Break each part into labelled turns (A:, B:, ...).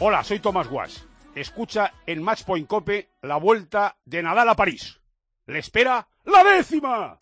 A: Hola, soy Tomás Guas. Escucha en Matchpoint Cope la vuelta de Nadal a París. ¡Le espera la décima!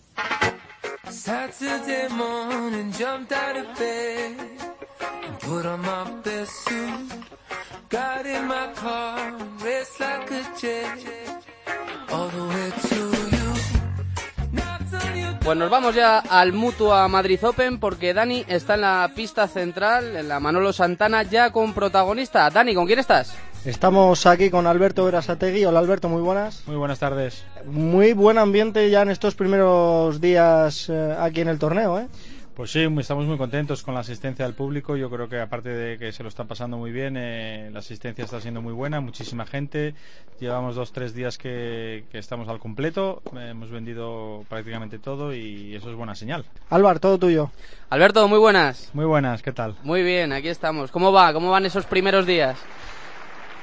B: Pues nos vamos ya al Mutua Madrid Open porque Dani está en la pista central, en la Manolo Santana, ya con protagonista. Dani, ¿con quién estás?
C: Estamos aquí con Alberto Verasategui. Hola Alberto, muy buenas.
D: Muy buenas tardes.
C: Muy buen ambiente ya en estos primeros días eh, aquí en el torneo, ¿eh?
D: Pues sí, muy- estamos muy contentos con la asistencia del público. Yo creo que aparte de que se lo están pasando muy bien, eh, la asistencia está siendo muy buena, muchísima gente. Llevamos dos, tres días que, que estamos al completo. Eh, hemos vendido prácticamente todo y eso es buena señal.
C: Álvaro, todo tuyo.
B: Alberto, muy buenas.
D: Muy buenas, ¿qué tal?
B: Muy bien, aquí estamos. ¿Cómo va? ¿Cómo van esos primeros días?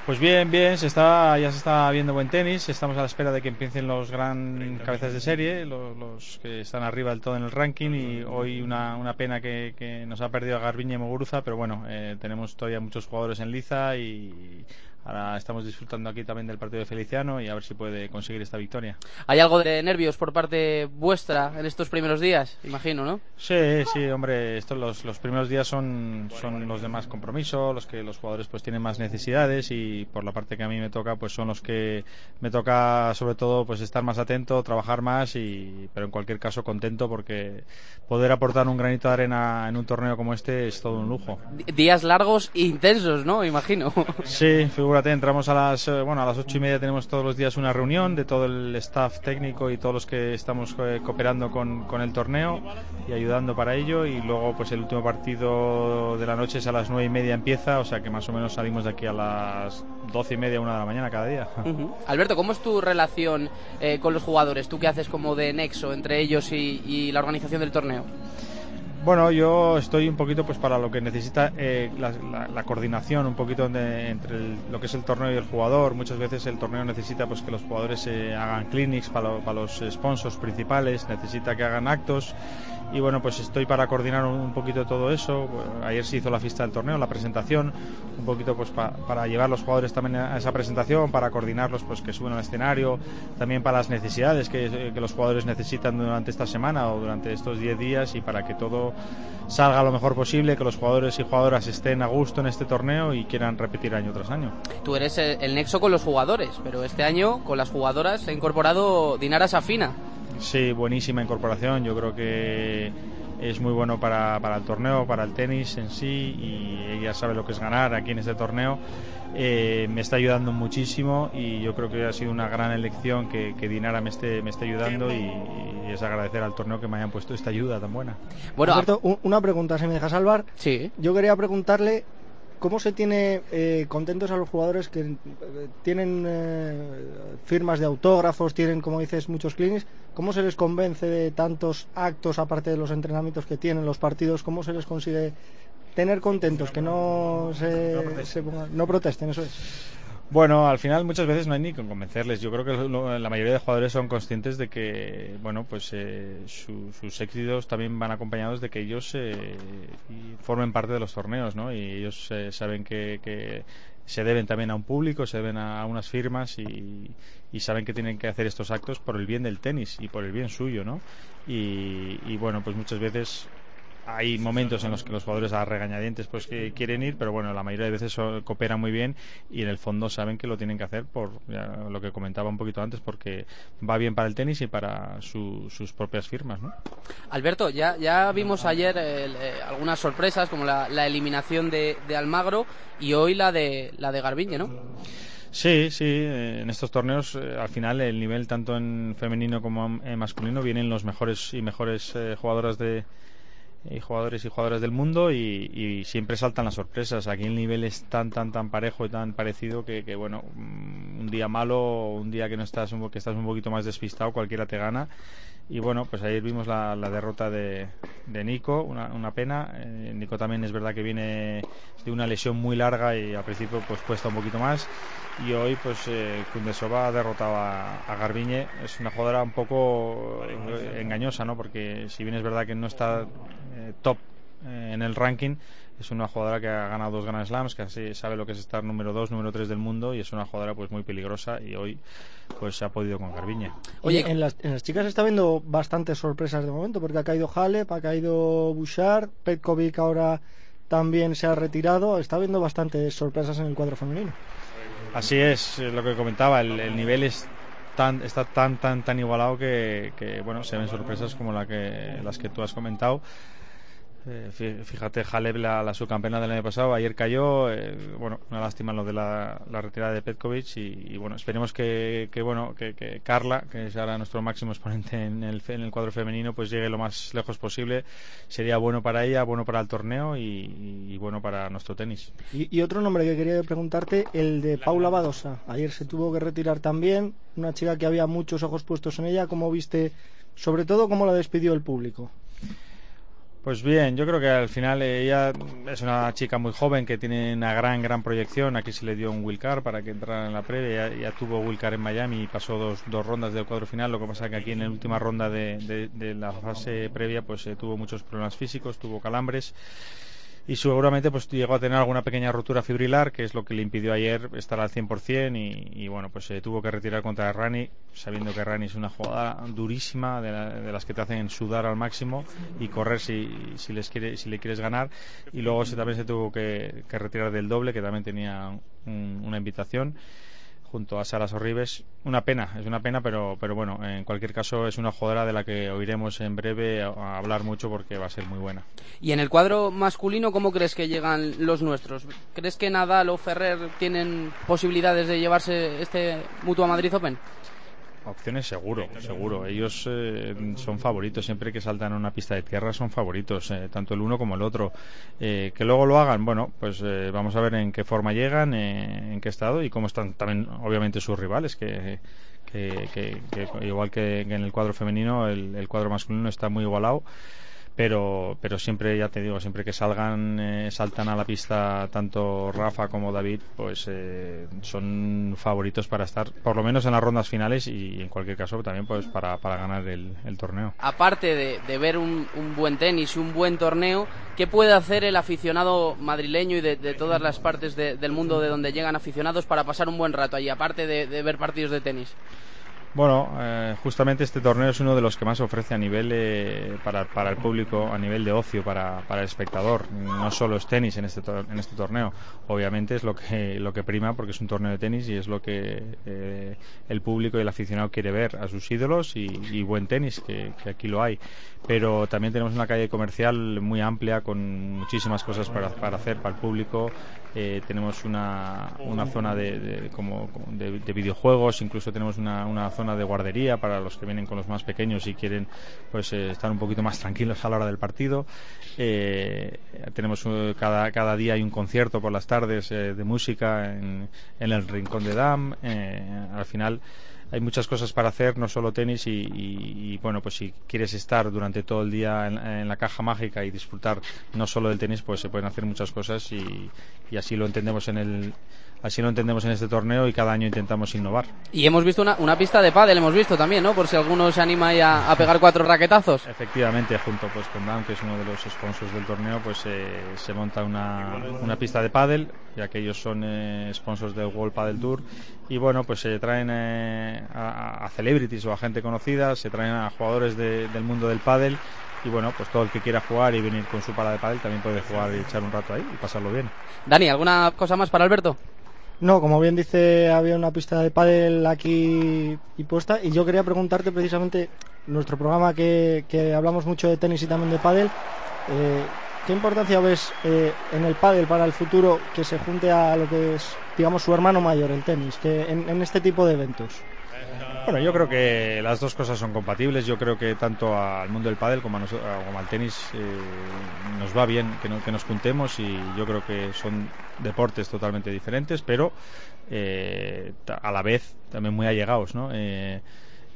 D: Pues bien, bien, se está, ya se está viendo buen tenis. Estamos a la espera de que empiecen los gran cabezas de serie, los, los que están arriba del todo en el ranking. Y hoy una, una pena que, que nos ha perdido a Garbiñe y Muguruza, pero bueno, eh, tenemos todavía muchos jugadores en liza y ahora estamos disfrutando aquí también del partido de Feliciano y a ver si puede conseguir esta victoria.
B: ¿Hay algo de nervios por parte vuestra en estos primeros días? Imagino, ¿no?
D: Sí, sí, hombre, estos los, los primeros días son, son los de más compromiso, los que los jugadores pues tienen más necesidades y por la parte que a mí me toca pues son los que me toca sobre todo pues estar más atento, trabajar más y pero en cualquier caso contento porque poder aportar un granito de arena en un torneo como este es todo un lujo.
B: Días largos e intensos, ¿no? Imagino.
D: Sí, figúrate, entramos a las eh, bueno a las ocho y media tenemos todos los días una reunión de todo el staff técnico y todos los que estamos eh, cooperando con, con el torneo y ayudando para ello y luego pues el último partido de la noche es a las nueve y media empieza, o sea que más o menos salimos de aquí a las doce y media una de la mañana cada día.
B: Alberto, ¿cómo es tu relación eh, con los jugadores? ¿Tú qué haces como de nexo entre ellos y, y la organización del torneo?
D: Bueno, yo estoy un poquito pues para lo que necesita eh, la, la- coordinación un poquito entre el- lo que es el torneo y el jugador. Muchas veces el torneo necesita pues que los jugadores eh, hagan clinics para, para los sponsors principales, necesita que hagan actos y bueno pues estoy para coordinar un, poquito todo eso. Bueno, ayer se hizo la fiesta del torneo, la presentación, un poquito pues pa- para llevar los jugadores también a esa presentación, para coordinarlos pues que suben al escenario, también para las necesidades que, eh, que los jugadores necesitan durante esta semana o durante estos 10 días y para que todo salga lo mejor posible, que los jugadores y jugadoras estén a gusto en este torneo y quieran repetir año tras año.
B: Tú eres el, el nexo con los jugadores, pero este año con las jugadoras se ha incorporado Dinara Safina.
D: Sí, buenísima incorporación. Yo creo que es muy bueno para, para el torneo, para el tenis en sí y ella sabe lo que es ganar aquí en este torneo. Eh, me está ayudando muchísimo y yo creo que ha sido una gran elección que, que Dinara me esté, me esté ayudando y, y es agradecer al torneo que me hayan puesto esta ayuda tan buena.
B: Bueno,
C: Alberto, una pregunta, si me dejas salvar.
B: sí.
C: Yo quería preguntarle cómo se tiene eh, contentos a los jugadores que eh, tienen eh, firmas de autógrafos, tienen, como dices, muchos clinics. ¿Cómo se les convence de tantos actos, aparte de los entrenamientos que tienen, los partidos? ¿Cómo se les consigue tener contentos, que no se, se pongan- no protesten? Eso es.
D: Bueno, al final muchas veces no hay ni que convencerles. Yo creo que la mayoría de jugadores son conscientes de que, bueno, pues eh, su- sus éxitos también van acompañados de que ellos eh, formen parte de los torneos, ¿no? Y ellos eh, saben que, que se deben también a un público, se deben a unas firmas y, y saben que tienen que hacer estos actos por el bien del tenis y por el bien suyo, ¿no? Y, y bueno, pues muchas veces hay momentos en los que los jugadores a regañadientes pues que quieren ir, pero bueno, la mayoría de veces cooperan muy bien y en el fondo saben que lo tienen que hacer por ya, lo que comentaba un poquito antes, porque va bien para el tenis y para su- sus propias firmas, ¿no?
B: Alberto, ya, ya vimos ayer eh, eh, algunas sorpresas como la, la eliminación de, de Almagro y hoy la de la de Garbiñe, ¿no?
D: Sí, sí, eh, en estos torneos eh, al final el nivel tanto en femenino como en masculino vienen los mejores y mejores eh, jugadoras de y jugadores y jugadoras del mundo y, y siempre saltan las sorpresas. Aquí el nivel es tan tan tan parejo y tan parecido que, que, bueno, un día malo un día que no estás un, que estás un poquito más despistado cualquiera te gana. Y bueno, pues ayer vimos la, la derrota de, de Nico, una, una pena. Eh, Nico también es verdad que viene de una lesión muy larga y al principio pues cuesta un poquito más. Y hoy pues eh, Kundesova ha derrotado a, a Garbiñe. Es una jugadora un poco eh, engañosa, ¿no? Porque si bien es verdad que no está eh, top eh, en el ranking. Es una jugadora que ha ganado dos Grand Slams, que así sabe lo que es estar número 2, número 3 del mundo y es una jugadora pues muy peligrosa y hoy pues se ha podido con Garbiñe.
C: Oye, en las, en las chicas está viendo bastantes sorpresas de momento, porque ha caído Halep, ha caído Bouchard, Petkovic ahora también se ha retirado. Está habiendo bastantes sorpresas en el cuadro femenino.
D: Así es, eh, lo que comentaba, el, el nivel es tan, está tan tan tan igualado que, que, bueno se ven sorpresas como la que, las que tú has comentado eh, fí- fíjate, Halep, la, la subcampeona del año pasado, ayer cayó. eh, bueno, una lástima lo de la, la retirada de Petkovic. Y, y, bueno, esperemos que, que bueno que, que Carla, que es ahora nuestro máximo exponente en el, en el cuadro femenino, pues llegue lo más lejos posible. Sería bueno para ella, bueno para el torneo y bueno para nuestro tenis.
C: Y, y otro nombre que quería preguntarte, el de Paula Badosa. Ayer se tuvo que retirar también, una chica que había muchos ojos puestos en ella. ¿Cómo viste, sobre todo, cómo la despidió el público?
D: Pues bien, yo creo que al final ella es una chica muy joven que tiene una gran, gran proyección. Aquí se le dio un wildcard para que entrara en la previa. Ya, tuvo wildcard en Miami y pasó dos, dos rondas del cuadro final. Lo que pasa que aquí en la última ronda de, de- de la fase previa pues eh, tuvo muchos problemas físicos, tuvo calambres y seguramente pues llegó a tener alguna pequeña rotura fibrilar que es lo que le impidió ayer estar al 100% y, y bueno pues se tuvo que retirar contra Rani sabiendo que Rani es una jugada durísima de, la- de las que te hacen sudar al máximo y correr si, si les quiere si le quieres ganar. Y luego se, también se tuvo que, que retirar del doble que también tenía un- una invitación junto a Sara Sorribes. Una pena, es una pena, pero, pero bueno, en cualquier caso es una jugadora de la que oiremos en breve hablar mucho porque va a ser muy buena.
B: Y en el cuadro masculino, ¿cómo crees que llegan los nuestros? ¿Crees que Nadal o Ferrer tienen posibilidades de llevarse este Mutua Madrid Open?
D: Opciones seguro, seguro. Ellos eh, son favoritos. Siempre que saltan a una pista de tierra son favoritos, eh, tanto el uno como el otro. Eh, que luego lo hagan, bueno, pues eh, vamos a ver en qué forma llegan, eh, en qué estado y cómo están también, obviamente, sus rivales. Que, que, que- que igual que, en el cuadro femenino, el, el cuadro masculino está muy igualado. Pero, pero siempre, ya te digo, siempre que salgan, eh, saltan a la pista tanto Rafa como David, pues eh, son favoritos para estar, por lo menos en las rondas finales y en cualquier caso también pues para, para ganar el, torneo.
B: Aparte de, ver un, buen tenis un buen torneo, ¿qué puede hacer el aficionado madrileño y de, todas las partes de- del mundo de donde llegan aficionados para pasar un buen rato allí, aparte de ver partidos de tenis?
D: Bueno, eh, justamente este torneo es uno de los que más ofrece a nivel eh, para, para el público, a nivel de ocio, para, para el espectador. No solo es tenis en este, en este torneo, obviamente es lo que, lo que prima porque es un torneo de tenis y es lo que eh, el público y el aficionado quiere ver a sus ídolos y, y buen tenis, que, que aquí lo hay. Pero también tenemos una calle comercial muy amplia con muchísimas cosas para, para hacer para el público. Eh, tenemos una, una zona de, de- como, de, de videojuegos, incluso tenemos una, una zona de guardería para los que vienen con los más pequeños y quieren pues eh, estar un poquito más tranquilos a la hora del partido. Eh, tenemos eh, cada, cada día hay un concierto por las tardes eh, de música en, en el Rincón de Dam. Eh, al final hay muchas cosas para hacer, no solo tenis y, y- bueno, pues si quieres estar durante todo el día en, en la caja mágica y disfrutar no solo del tenis, pues se pueden hacer muchas cosas y, y así lo entendemos en el así lo entendemos en este torneo y cada año intentamos innovar.
B: Y hemos visto una, una pista de pádel, hemos visto también, ¿no? Por si alguno se anima ahí a, a pegar cuatro raquetazos.
D: Efectivamente, junto pues con Dan, que es uno de los sponsors del torneo, pues eh, se monta una, una pista de pádel, ya que ellos son eh, sponsors del World Padel Tour y bueno, pues se traen eh, a, a celebrities o a gente conocida, se traen a jugadores de- del mundo del pádel y bueno, pues todo el que quiera jugar y venir con su pala de pádel también puede jugar y echar un rato ahí y pasarlo bien.
B: Dani, ¿alguna cosa más para Alberto?
C: No, como bien dice, había una pista de pádel aquí y puesta y yo quería preguntarte precisamente nuestro programa que, que hablamos mucho de tenis y también de pádel, eh, ¿qué importancia ves eh, en el pádel para el futuro que se junte a lo que es, digamos, su hermano mayor, el tenis, que en, en este tipo de eventos?
D: Bueno, yo creo que las dos cosas son compatibles. Yo creo que tanto al mundo del pádel como, a noso- como al tenis eh, nos va bien que, no- que nos juntemos y yo creo que son deportes totalmente diferentes, pero eh, a la vez también muy allegados, ¿no? Eh,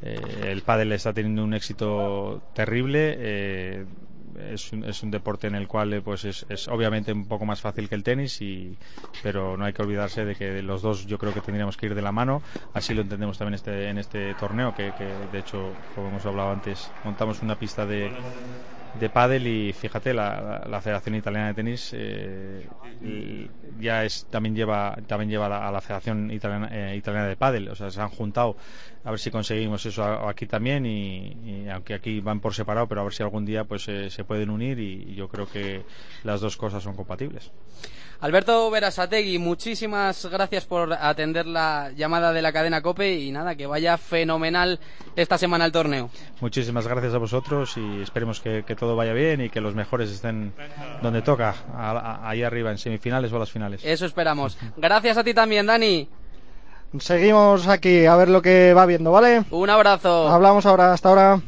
D: eh, el pádel está teniendo un éxito terrible. Es un, es un deporte en el cual eh, pues es, es obviamente un poco más fácil que el tenis y pero no hay que olvidarse de que los dos yo creo que tendríamos que ir de la mano. Así lo entendemos también este en este torneo que, que, de hecho como hemos hablado antes montamos una pista de de pádel y fíjate la, la, Federación Italiana de Tenis eh, ya es también lleva también lleva a la Federación Italiana, eh, Italiana de Pádel o sea se han juntado a ver si conseguimos eso aquí también y, aunque aquí van por separado pero a ver si algún día pues eh, se pueden unir y, y yo creo que las dos cosas son compatibles
B: Alberto Verasategui, muchísimas gracias por atender la llamada de la cadena COPE y nada, que vaya fenomenal esta semana el torneo.
D: Muchísimas gracias a vosotros y esperemos que, todo vaya bien y que los mejores estén donde toca, ahí arriba, en semifinales o a las finales.
B: Eso esperamos. Gracias a ti también, Dani.
C: Seguimos aquí a ver lo que va viendo, ¿vale?
B: Un abrazo.
C: Hablamos ahora, hasta ahora.